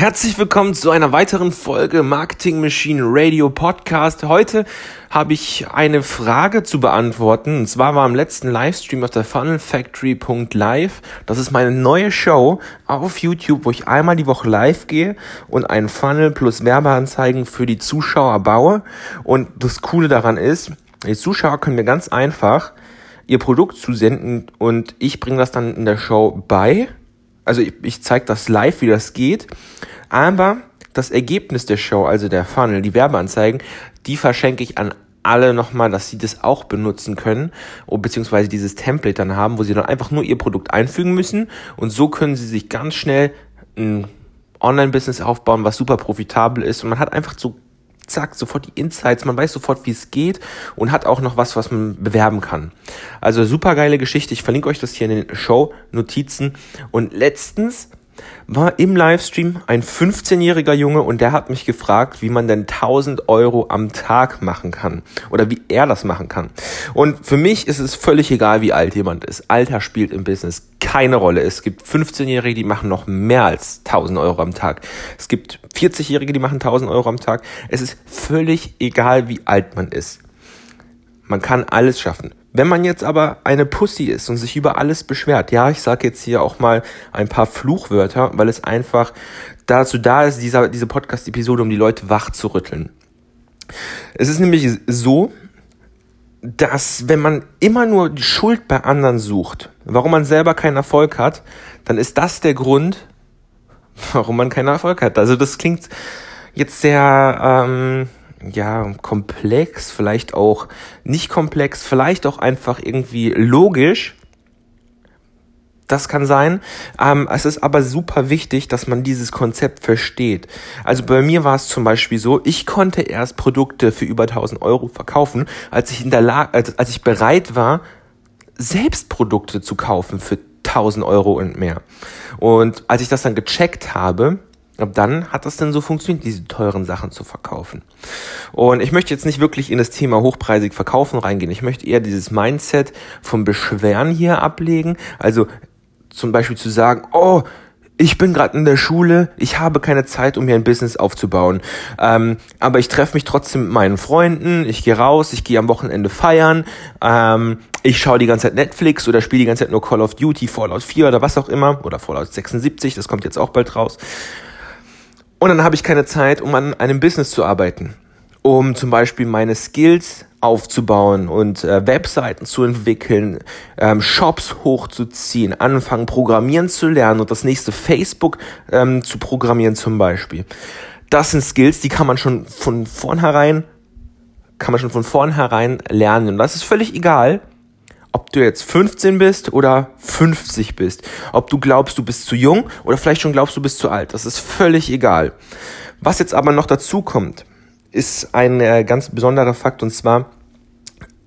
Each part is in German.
Herzlich willkommen zu einer weiteren Folge Marketing Machine Radio Podcast. Heute habe ich eine Frage zu beantworten. Und zwar war im letzten Livestream auf der funnelfactory.live. Das ist meine neue Show auf YouTube, wo ich einmal die Woche live gehe und einen Funnel plus Werbeanzeigen für die Zuschauer baue. Und das Coole daran ist, die Zuschauer können mir ganz einfach ihr Produkt zusenden und ich bringe das dann in der Show bei also ich, ich zeige das live, wie das geht, aber das Ergebnis der Show, also der Funnel, die Werbeanzeigen, die verschenke ich an alle nochmal, dass sie das auch benutzen können, beziehungsweise dieses Template dann haben, wo sie dann einfach nur ihr Produkt einfügen müssen und so können sie sich ganz schnell ein Online-Business aufbauen, was super profitabel ist und man hat einfach so zack, sofort die Insights, man weiß sofort, wie es geht und hat auch noch was, was man bewerben kann. Also super geile Geschichte. Ich verlinke euch das hier in den Show-Notizen. Und letztens war im Livestream ein 15-jähriger Junge und der hat mich gefragt, wie man denn 1000 Euro am Tag machen kann oder wie er das machen kann. Und für mich ist es völlig egal, wie alt jemand ist. Alter spielt im Business keine Rolle. Es gibt 15-Jährige, die machen noch mehr als 1000 Euro am Tag. Es gibt 40-Jährige, die machen 1000 Euro am Tag. Es ist völlig egal, wie alt man ist. Man kann alles schaffen. Wenn man jetzt aber eine Pussy ist und sich über alles beschwert, ja, ich sage jetzt hier auch mal ein paar Fluchwörter, weil es einfach dazu da ist, dieser, diese Podcast-Episode, um die Leute wach zu rütteln. Es ist nämlich so, dass wenn man immer nur die Schuld bei anderen sucht, warum man selber keinen Erfolg hat, dann ist das der Grund, warum man keinen Erfolg hat. Also das klingt jetzt sehr ähm, ja, komplex, vielleicht auch nicht komplex, vielleicht auch einfach irgendwie logisch. Das kann sein. Ähm, es ist aber super wichtig, dass man dieses Konzept versteht. Also bei mir war es zum Beispiel so, ich konnte erst Produkte für über 1000 Euro verkaufen, als ich in der Lage, als, als ich bereit war, selbst Produkte zu kaufen für 1000 Euro und mehr. Und als ich das dann gecheckt habe, Ab dann hat das denn so funktioniert, diese teuren Sachen zu verkaufen. Und ich möchte jetzt nicht wirklich in das Thema hochpreisig verkaufen reingehen. Ich möchte eher dieses Mindset vom Beschweren hier ablegen. Also zum Beispiel zu sagen, oh, ich bin gerade in der Schule, ich habe keine Zeit, um mir ein Business aufzubauen. Ähm, aber ich treffe mich trotzdem mit meinen Freunden, ich gehe raus, ich gehe am Wochenende feiern, ähm, ich schaue die ganze Zeit Netflix oder spiele die ganze Zeit nur Call of Duty, Fallout 4 oder was auch immer, oder Fallout 76, das kommt jetzt auch bald raus. Und dann habe ich keine Zeit, um an einem Business zu arbeiten, um zum Beispiel meine Skills aufzubauen und äh, Webseiten zu entwickeln, ähm, Shops hochzuziehen, anfangen programmieren zu lernen und das nächste Facebook ähm, zu programmieren zum Beispiel. Das sind Skills, die kann man schon von vornherein, kann man schon von vornherein lernen. Und das ist völlig egal, ob du jetzt 15 bist oder 50 bist, ob du glaubst, du bist zu jung oder vielleicht schon glaubst, du bist zu alt, das ist völlig egal. Was jetzt aber noch dazu kommt, ist ein äh, ganz besonderer Fakt und zwar,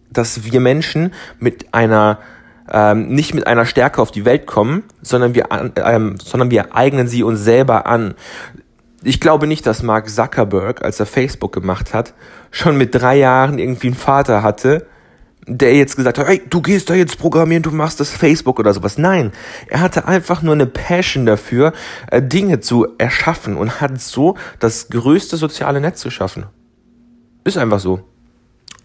dass wir Menschen mit einer ähm, nicht mit einer Stärke auf die Welt kommen, sondern wir, ähm, sondern wir eignen sie uns selber an. Ich glaube nicht, dass Mark Zuckerberg, als er Facebook gemacht hat, schon mit drei Jahren irgendwie einen Vater hatte, der jetzt gesagt hat, hey, du gehst da jetzt programmieren, du machst das Facebook oder sowas. Nein, er hatte einfach nur eine Passion dafür, äh, Dinge zu erschaffen und hat so das größte soziale Netz geschaffen. Ist einfach so.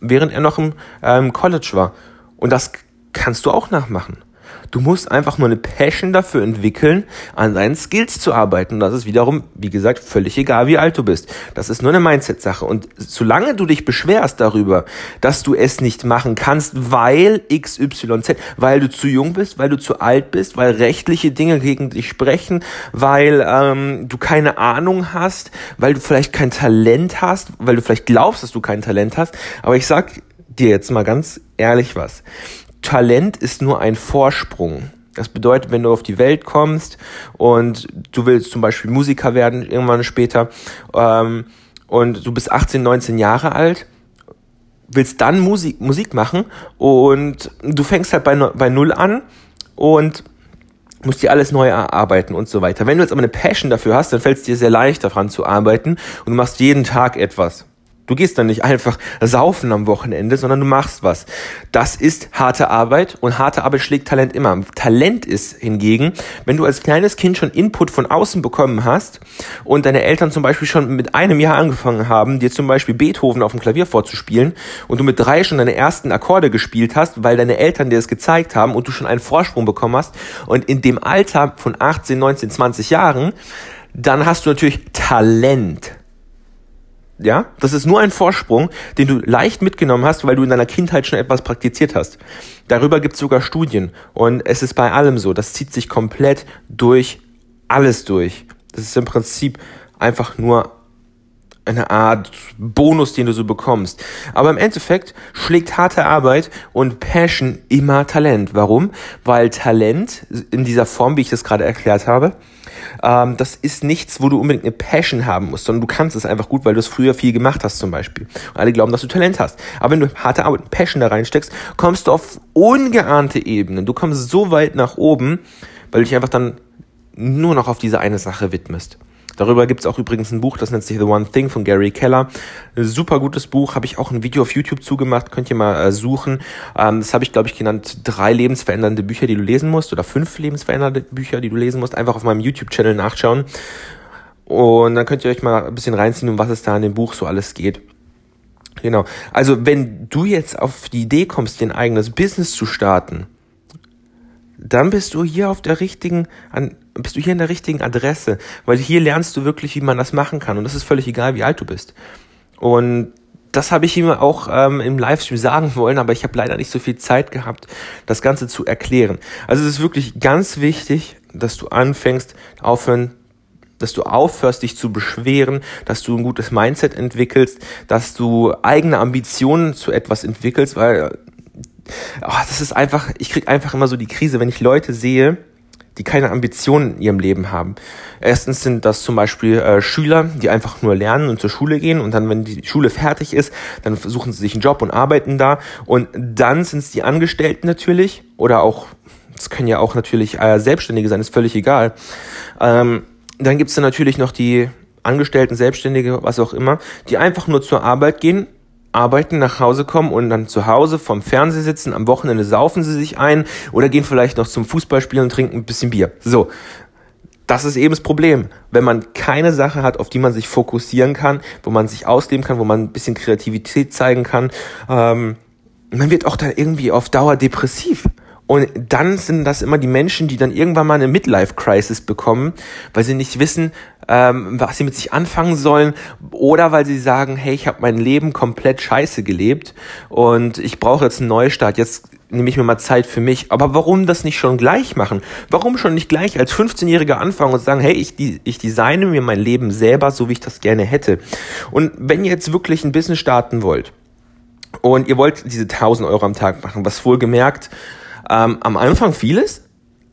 Während er noch im ähm, College war. Und das kannst du auch nachmachen. Du musst einfach nur eine Passion dafür entwickeln, an deinen Skills zu arbeiten. Und das ist wiederum, wie gesagt, völlig egal, wie alt du bist. Das ist nur eine Mindset-Sache. Und solange du dich beschwerst darüber, dass du es nicht machen kannst, weil XYZ, weil du zu jung bist, weil du zu alt bist, weil rechtliche Dinge gegen dich sprechen, weil ähm, du keine Ahnung hast, weil du vielleicht kein Talent hast, weil du vielleicht glaubst, dass du kein Talent hast. Aber ich sag dir jetzt mal ganz ehrlich was. Talent ist nur ein Vorsprung. Das bedeutet, wenn du auf die Welt kommst und du willst zum Beispiel Musiker werden irgendwann später ähm, und du bist 18, 19 Jahre alt, willst dann Musik, Musik machen und du fängst halt bei, bei Null an und musst dir alles neu erarbeiten und so weiter. Wenn du jetzt aber eine Passion dafür hast, dann fällt es dir sehr leicht daran zu arbeiten und du machst jeden Tag etwas. Du gehst dann nicht einfach saufen am Wochenende, sondern du machst was. Das ist harte Arbeit und harte Arbeit schlägt Talent immer. Talent ist hingegen, wenn du als kleines Kind schon Input von außen bekommen hast und deine Eltern zum Beispiel schon mit einem Jahr angefangen haben, dir zum Beispiel Beethoven auf dem Klavier vorzuspielen und du mit drei schon deine ersten Akkorde gespielt hast, weil deine Eltern dir das gezeigt haben und du schon einen Vorsprung bekommen hast und in dem Alter von 18, 19, 20 Jahren, dann hast du natürlich Talent. Ja, das ist nur ein Vorsprung, den du leicht mitgenommen hast, weil du in deiner Kindheit schon etwas praktiziert hast. Darüber gibt es sogar Studien und es ist bei allem so. Das zieht sich komplett durch alles durch. Das ist im Prinzip einfach nur eine Art Bonus, den du so bekommst. Aber im Endeffekt schlägt harte Arbeit und Passion immer Talent. Warum? Weil Talent in dieser Form, wie ich das gerade erklärt habe, ähm, das ist nichts, wo du unbedingt eine Passion haben musst, sondern du kannst es einfach gut, weil du es früher viel gemacht hast zum Beispiel. Und alle glauben, dass du Talent hast. Aber wenn du harte Arbeit und Passion da reinsteckst, kommst du auf ungeahnte Ebenen. Du kommst so weit nach oben, weil du dich einfach dann nur noch auf diese eine Sache widmest. Darüber gibt es auch übrigens ein Buch, das nennt sich The One Thing von Gary Keller. Super gutes Buch, habe ich auch ein Video auf YouTube zugemacht, könnt ihr mal äh, suchen. Ähm, das habe ich, glaube ich, genannt, drei lebensverändernde Bücher, die du lesen musst, oder fünf lebensverändernde Bücher, die du lesen musst. Einfach auf meinem YouTube-Channel nachschauen. Und dann könnt ihr euch mal ein bisschen reinziehen, um was es da in dem Buch so alles geht. Genau. Also wenn du jetzt auf die Idee kommst, dir ein eigenes Business zu starten, dann bist du hier auf der richtigen, an, bist du hier in der richtigen Adresse, weil hier lernst du wirklich, wie man das machen kann und das ist völlig egal, wie alt du bist. Und das habe ich ihm auch ähm, im Livestream sagen wollen, aber ich habe leider nicht so viel Zeit gehabt, das Ganze zu erklären. Also es ist wirklich ganz wichtig, dass du anfängst, aufhören, dass du aufhörst, dich zu beschweren, dass du ein gutes Mindset entwickelst, dass du eigene Ambitionen zu etwas entwickelst, weil oh, das ist einfach, ich krieg einfach immer so die Krise, wenn ich Leute sehe, die keine Ambitionen in ihrem Leben haben. Erstens sind das zum Beispiel äh, Schüler, die einfach nur lernen und zur Schule gehen und dann, wenn die Schule fertig ist, dann suchen sie sich einen Job und arbeiten da. Und dann sind es die Angestellten natürlich oder auch, es können ja auch natürlich äh, Selbstständige sein, ist völlig egal. Ähm, dann gibt's dann natürlich noch die Angestellten, Selbstständige, was auch immer, die einfach nur zur Arbeit gehen, arbeiten, nach Hause kommen und dann zu Hause vom Fernseher sitzen, am Wochenende saufen sie sich ein oder gehen vielleicht noch zum Fußballspielen und trinken ein bisschen Bier. So. Das ist eben das Problem. Wenn man keine Sache hat, auf die man sich fokussieren kann, wo man sich ausleben kann, wo man ein bisschen Kreativität zeigen kann, ähm, man wird auch da irgendwie auf Dauer depressiv. Und dann sind das immer die Menschen, die dann irgendwann mal eine Midlife-Crisis bekommen, weil sie nicht wissen, ähm, was sie mit sich anfangen sollen, oder weil sie sagen, hey, ich habe mein Leben komplett scheiße gelebt und ich brauche jetzt einen Neustart. Jetzt nehme ich mir mal Zeit für mich. Aber warum das nicht schon gleich machen? Warum schon nicht gleich als 15-Jähriger anfangen und sagen, hey, ich, ich designe mir mein Leben selber, so wie ich das gerne hätte. Und wenn ihr jetzt wirklich ein Business starten wollt und ihr wollt diese 1000 Euro am Tag machen, was wohlgemerkt ähm, am Anfang vieles,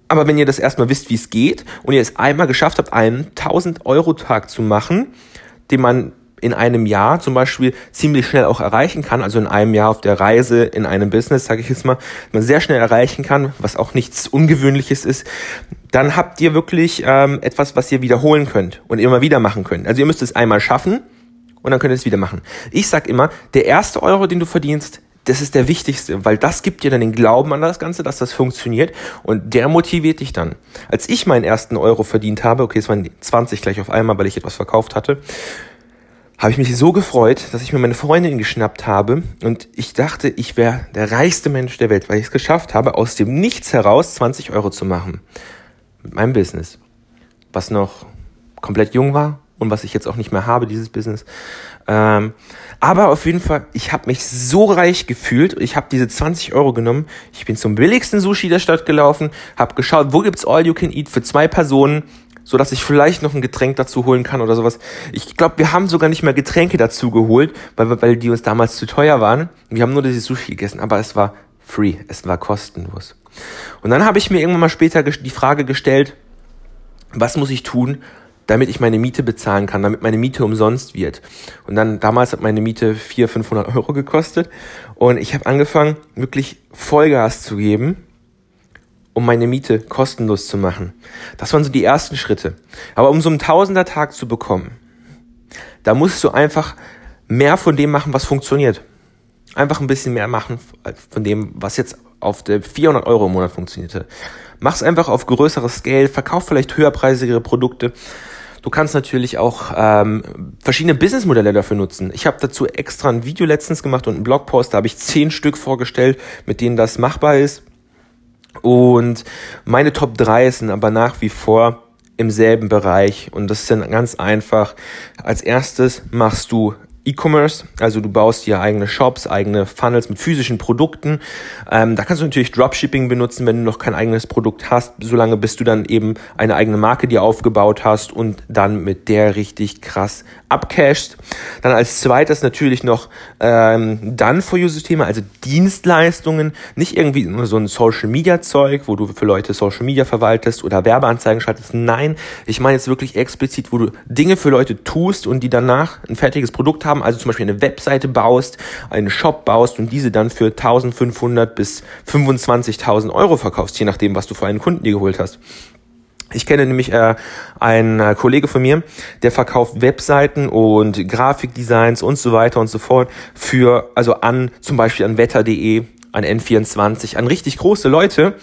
aber wenn ihr das erstmal wisst, wie es geht und ihr es einmal geschafft habt, einen 1000 Euro Tag zu machen, den man in einem Jahr zum Beispiel ziemlich schnell auch erreichen kann, also in einem Jahr auf der Reise in einem Business, sage ich jetzt mal, man sehr schnell erreichen kann, was auch nichts Ungewöhnliches ist, dann habt ihr wirklich ähm, etwas, was ihr wiederholen könnt und immer wieder machen könnt. Also ihr müsst es einmal schaffen und dann könnt ihr es wieder machen. Ich sag immer, der erste Euro, den du verdienst, das ist der wichtigste, weil das gibt dir dann den Glauben an das Ganze, dass das funktioniert und der motiviert dich dann. Als ich meinen ersten Euro verdient habe, okay, es waren 20 gleich auf einmal, weil ich etwas verkauft hatte, habe ich mich so gefreut, dass ich mir meine Freundin geschnappt habe und ich dachte, ich wäre der reichste Mensch der Welt, weil ich es geschafft habe, aus dem Nichts heraus 20 Euro zu machen. Mit meinem Business. Was noch komplett jung war und was ich jetzt auch nicht mehr habe, dieses Business. Ähm, aber auf jeden Fall, ich habe mich so reich gefühlt. Ich habe diese 20 Euro genommen. Ich bin zum billigsten Sushi der Stadt gelaufen, habe geschaut, wo gibt's All You Can Eat für zwei Personen, so dass ich vielleicht noch ein Getränk dazu holen kann oder sowas. Ich glaube, wir haben sogar nicht mehr Getränke dazu geholt, weil, weil die uns damals zu teuer waren. Wir haben nur dieses Sushi gegessen, aber es war free, es war kostenlos. Und dann habe ich mir irgendwann mal später die Frage gestellt, was muss ich tun, damit ich meine Miete bezahlen kann, damit meine Miete umsonst wird. Und dann damals hat meine Miete 400, 500 Euro gekostet und ich habe angefangen, wirklich Vollgas zu geben, um meine Miete kostenlos zu machen. Das waren so die ersten Schritte. Aber um so einen Tausender Tag zu bekommen, da musst du einfach mehr von dem machen, was funktioniert. Einfach ein bisschen mehr machen von dem, was jetzt auf der 400 Euro im Monat funktionierte. Mach's einfach auf größeres Scale, verkauf vielleicht höherpreisigere Produkte. Du kannst natürlich auch ähm, verschiedene Businessmodelle dafür nutzen. Ich habe dazu extra ein Video letztens gemacht und einen Blogpost, da habe ich zehn Stück vorgestellt, mit denen das machbar ist. Und meine Top 3 sind aber nach wie vor im selben Bereich und das sind ganz einfach. Als erstes machst du E-Commerce, also du baust dir eigene Shops, eigene Funnels mit physischen Produkten. Ähm, da kannst du natürlich Dropshipping benutzen, wenn du noch kein eigenes Produkt hast, solange bis du dann eben eine eigene Marke dir aufgebaut hast und dann mit der richtig krass abcashst. Dann als zweites natürlich noch ähm, Done-for-You-Systeme, also Dienstleistungen, nicht irgendwie nur so ein Social-Media-Zeug, wo du für Leute Social-Media verwaltest oder Werbeanzeigen schaltest. Nein, ich meine jetzt wirklich explizit, wo du Dinge für Leute tust und die danach ein fertiges Produkt haben, also zum Beispiel eine Webseite baust, einen Shop baust und diese dann für 1500 bis 25.000 Euro verkaufst, je nachdem, was du für einen Kunden dir geholt hast. Ich kenne nämlich äh, einen äh, Kollege von mir, der verkauft Webseiten und Grafikdesigns und so weiter und so fort für, also an, zum Beispiel an wetter.de, an N24, an richtig große Leute.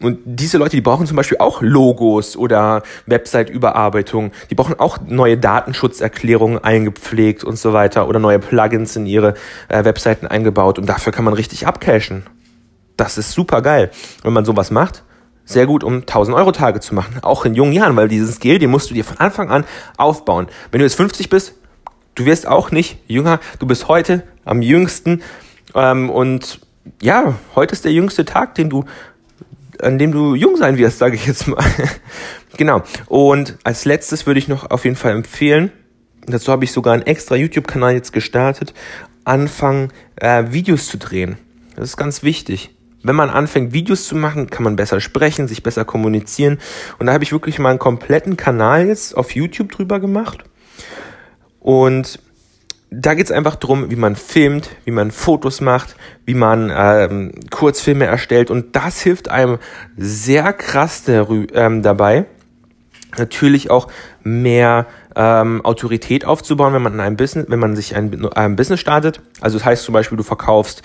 Und diese Leute, die brauchen zum Beispiel auch Logos oder Website-Überarbeitung. Die brauchen auch neue Datenschutzerklärungen eingepflegt und so weiter oder neue Plugins in ihre äh, Webseiten eingebaut. Und dafür kann man richtig abcashen. Das ist super geil, wenn man sowas macht sehr gut, um 1000 Euro Tage zu machen, auch in jungen Jahren, weil diesen Skill, den musst du dir von Anfang an aufbauen. Wenn du jetzt 50 bist, du wirst auch nicht jünger, du bist heute am jüngsten ähm, und ja, heute ist der jüngste Tag, den du, an dem du jung sein wirst, sage ich jetzt mal. genau. Und als letztes würde ich noch auf jeden Fall empfehlen, dazu habe ich sogar einen extra YouTube-Kanal jetzt gestartet, anfangen, äh, Videos zu drehen. Das ist ganz wichtig wenn man anfängt, Videos zu machen, kann man besser sprechen, sich besser kommunizieren. Und da habe ich wirklich mal einen kompletten Kanal jetzt auf YouTube drüber gemacht. Und da geht es einfach darum, wie man filmt, wie man Fotos macht, wie man ähm, Kurzfilme erstellt. Und das hilft einem sehr krass ähm, dabei, natürlich auch mehr ähm, Autorität aufzubauen, wenn man in einem Business, wenn man sich ein, ein Business startet. Also das heißt zum Beispiel, du verkaufst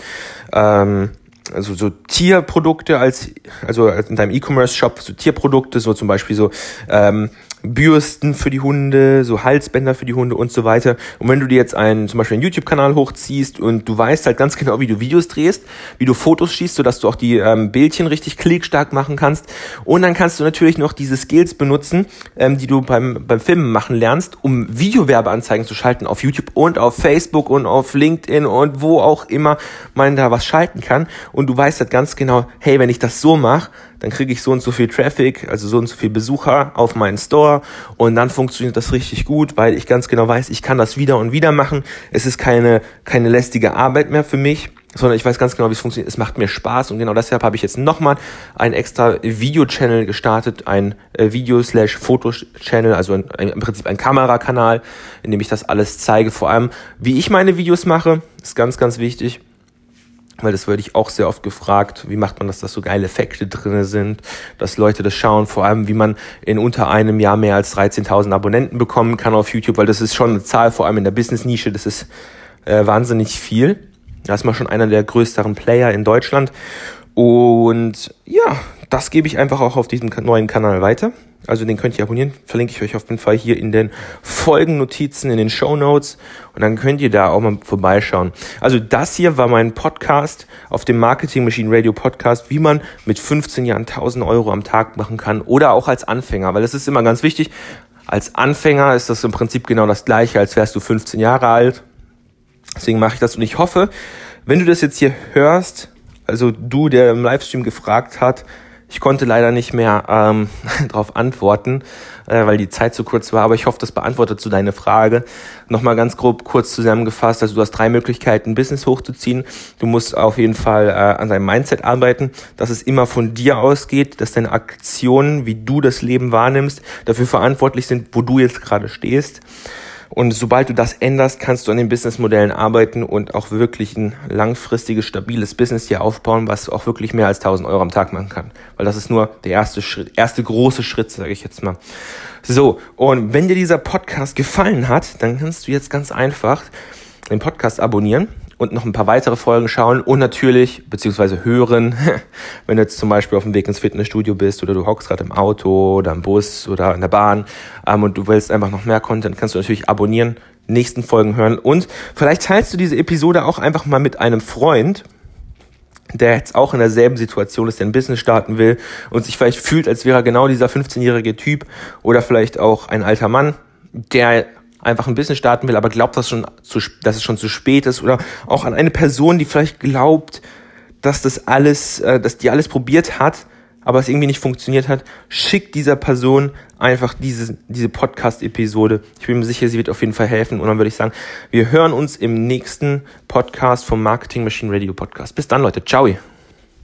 ähm, also so Tierprodukte als, also in deinem E-Commerce-Shop so Tierprodukte, so zum Beispiel so ähm, Bürsten für die Hunde, so Halsbänder für die Hunde und so weiter. Und wenn du dir jetzt einen, zum Beispiel einen YouTube-Kanal hochziehst und du weißt halt ganz genau, wie du Videos drehst, wie du Fotos schießt, sodass du auch die ähm, Bildchen richtig klickstark machen kannst. Und dann kannst du natürlich noch diese Skills benutzen, ähm, die du beim, beim Filmen machen lernst, um Videowerbeanzeigen zu schalten auf YouTube und auf Facebook und auf LinkedIn und wo auch immer man da was schalten kann. Und du weißt halt ganz genau, hey, wenn ich das so mache, dann kriege ich so und so viel Traffic, also so und so viel Besucher auf meinen Store und dann funktioniert das richtig gut, weil ich ganz genau weiß, ich kann das wieder und wieder machen. Es ist keine, keine lästige Arbeit mehr für mich, sondern ich weiß ganz genau, wie es funktioniert. Es macht mir Spaß und genau deshalb habe ich jetzt nochmal einen extra Video-Channel gestartet, ein äh, Video-Slash-Foto-Channel, also ein, ein, im Prinzip ein Kamerakanal, in dem ich das alles zeige. Vor allem, wie ich meine Videos mache, ist ganz, ganz wichtig weil das werde ich auch sehr oft gefragt, wie macht man das, dass so geile Effekte drinne sind, dass Leute das schauen, vor allem wie man in unter einem Jahr mehr als 13.000 Abonnenten bekommen kann auf YouTube, weil das ist schon eine Zahl, vor allem in der Business-Nische, das ist äh, wahnsinnig viel. Da ist man schon einer der größeren Player in Deutschland und ja, das gebe ich einfach auch auf diesem neuen Kanal weiter. Also den könnt ihr abonnieren, verlinke ich euch auf jeden Fall hier in den Folgennotizen, in den Show Notes und dann könnt ihr da auch mal vorbeischauen. Also das hier war mein Podcast auf dem Marketing Machine Radio Podcast, wie man mit 15 Jahren 1000 Euro am Tag machen kann oder auch als Anfänger, weil das ist immer ganz wichtig. Als Anfänger ist das im Prinzip genau das gleiche, als wärst du 15 Jahre alt. Deswegen mache ich das und ich hoffe, wenn du das jetzt hier hörst, also du, der im Livestream gefragt hat, ich konnte leider nicht mehr ähm, darauf antworten, äh, weil die Zeit zu kurz war, aber ich hoffe, das beantwortet zu so deine Frage. Nochmal ganz grob kurz zusammengefasst, also du hast drei Möglichkeiten, Business hochzuziehen. Du musst auf jeden Fall äh, an deinem Mindset arbeiten, dass es immer von dir ausgeht, dass deine Aktionen, wie du das Leben wahrnimmst, dafür verantwortlich sind, wo du jetzt gerade stehst. Und sobald du das änderst, kannst du an den Businessmodellen arbeiten und auch wirklich ein langfristiges, stabiles Business hier aufbauen, was auch wirklich mehr als 1000 Euro am Tag machen kann. Weil das ist nur der erste Schritt, erste große Schritt, sage ich jetzt mal. So, und wenn dir dieser Podcast gefallen hat, dann kannst du jetzt ganz einfach den Podcast abonnieren und noch ein paar weitere Folgen schauen und natürlich, beziehungsweise hören, wenn du jetzt zum Beispiel auf dem Weg ins Fitnessstudio bist oder du hockst gerade im Auto oder im Bus oder in der Bahn ähm, und du willst einfach noch mehr Content, kannst du natürlich abonnieren, nächsten Folgen hören und vielleicht teilst du diese Episode auch einfach mal mit einem Freund, der jetzt auch in derselben Situation ist, der ein Business starten will und sich vielleicht fühlt, als wäre er genau dieser 15-jährige Typ oder vielleicht auch ein alter Mann, der einfach ein Business starten will, aber glaubt, dass, schon zu, dass es schon zu spät ist oder auch an eine Person, die vielleicht glaubt, dass das alles, äh, dass die alles probiert hat, aber es irgendwie nicht funktioniert hat, schickt dieser Person einfach diese, diese Podcast-Episode. Ich bin mir sicher, sie wird auf jeden Fall helfen. Und dann würde ich sagen, wir hören uns im nächsten Podcast vom Marketing Machine Radio Podcast. Bis dann, Leute. Ciao.